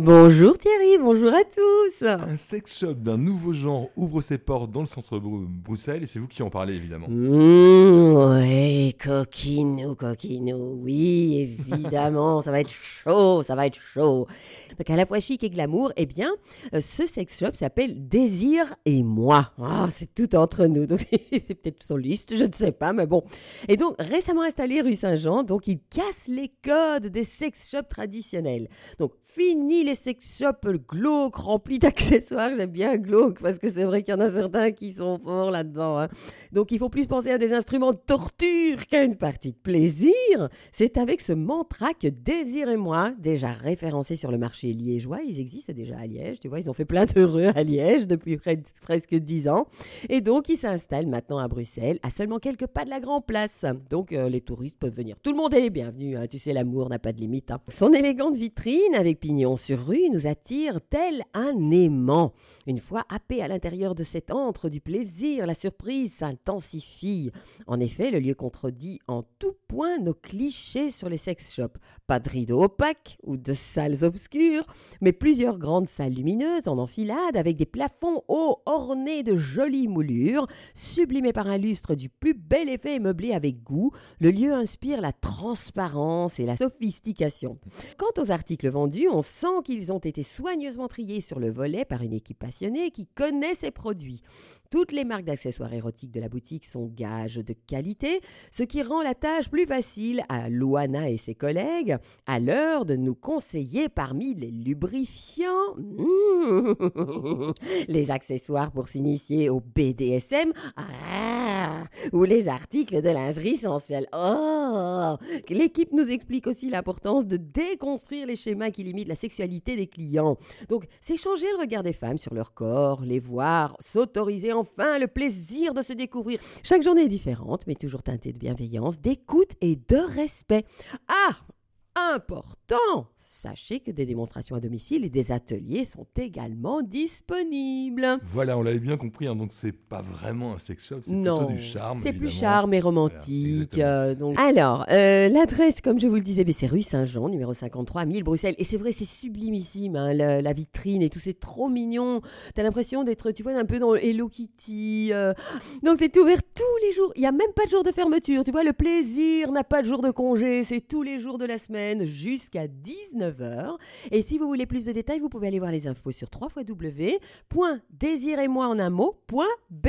Bonjour Thierry, bonjour à tous. Un sex shop d'un nouveau genre ouvre ses portes dans le centre Bruxelles et c'est vous qui en parlez évidemment. Mmh, oui, coquinou, coquinou, oui, évidemment, ça va être chaud, ça va être chaud. Donc à la fois chic et glamour, eh bien, euh, ce sex shop s'appelle Désir et moi. Ah, c'est tout entre nous, donc c'est peut-être son liste, je ne sais pas, mais bon. Et donc récemment installé rue Saint-Jean, donc il casse les codes des sex shops traditionnels. Donc fini les sex shops glauques remplis d'accessoires. J'aime bien glauque parce que c'est vrai qu'il y en a certains qui sont forts là-dedans. Hein. Donc il faut plus penser à des instruments de torture qu'à une partie de plaisir. C'est avec ce mantra que Désir et moi, déjà référencés sur le marché liégeois, ils existent déjà à Liège. Tu vois, ils ont fait plein d'heureux à Liège depuis presque dix ans. Et donc ils s'installent maintenant à Bruxelles, à seulement quelques pas de la Grand Place. Donc euh, les touristes peuvent venir. Tout le monde est les bienvenus. Hein. Tu sais, l'amour n'a pas de limite. Hein. Son élégante vitrine avec pignon sur rue nous attire tel un aimant. Une fois happé à l'intérieur de cet antre du plaisir, la surprise s'intensifie. En effet, le lieu contredit en tout point nos clichés sur les sex shops. Pas de rideaux opaques ou de salles obscures, mais plusieurs grandes salles lumineuses en enfilade avec des plafonds hauts ornés de jolies moulures, sublimés par un lustre du plus bel effet et meublé avec goût. Le lieu inspire la transparence et la sophistication. Quant aux articles vendus, on sent qu'ils ont été soigneusement triés sur le volet par une équipe passionnée qui connaît ses produits. Toutes les marques d'accessoires érotiques de la boutique sont gages de qualité, ce qui rend la tâche plus facile à Luana et ses collègues à l'heure de nous conseiller parmi les lubrifiants, les accessoires pour s'initier au BDSM ah, ou les articles de lingerie sensuelle. Oh L'équipe nous explique aussi l'importance de déconstruire les schémas qui limitent la sexualité des clients. Donc, c'est changer le regard des femmes sur leur corps, les voir, s'autoriser enfin le plaisir de se découvrir. Chaque journée est différente, mais toujours teintée de bienveillance, d'écoute et de respect. Ah Important Sachez que des démonstrations à domicile et des ateliers sont également disponibles. Voilà, on l'avait bien compris, hein, donc c'est pas vraiment un sex shop, c'est plutôt du charme. C'est plus charme et romantique. Euh, donc. Alors, euh, l'adresse, comme je vous le disais, c'est rue Saint-Jean, numéro 53, 1000 Bruxelles. Et c'est vrai, c'est sublimissime, hein, la, vitrine et tout, c'est trop mignon. T'as l'impression d'être, tu vois, un peu dans Hello Kitty. Euh. Donc c'est ouvert tous les jours. Il n'y a même pas de jour de fermeture. Tu vois, le plaisir n'a pas de jour de congé. C'est tous les jours de la semaine jusqu'à 19 Et si vous voulez plus de détails, vous pouvez aller voir les infos sur www.désirez-moi en un mot.be.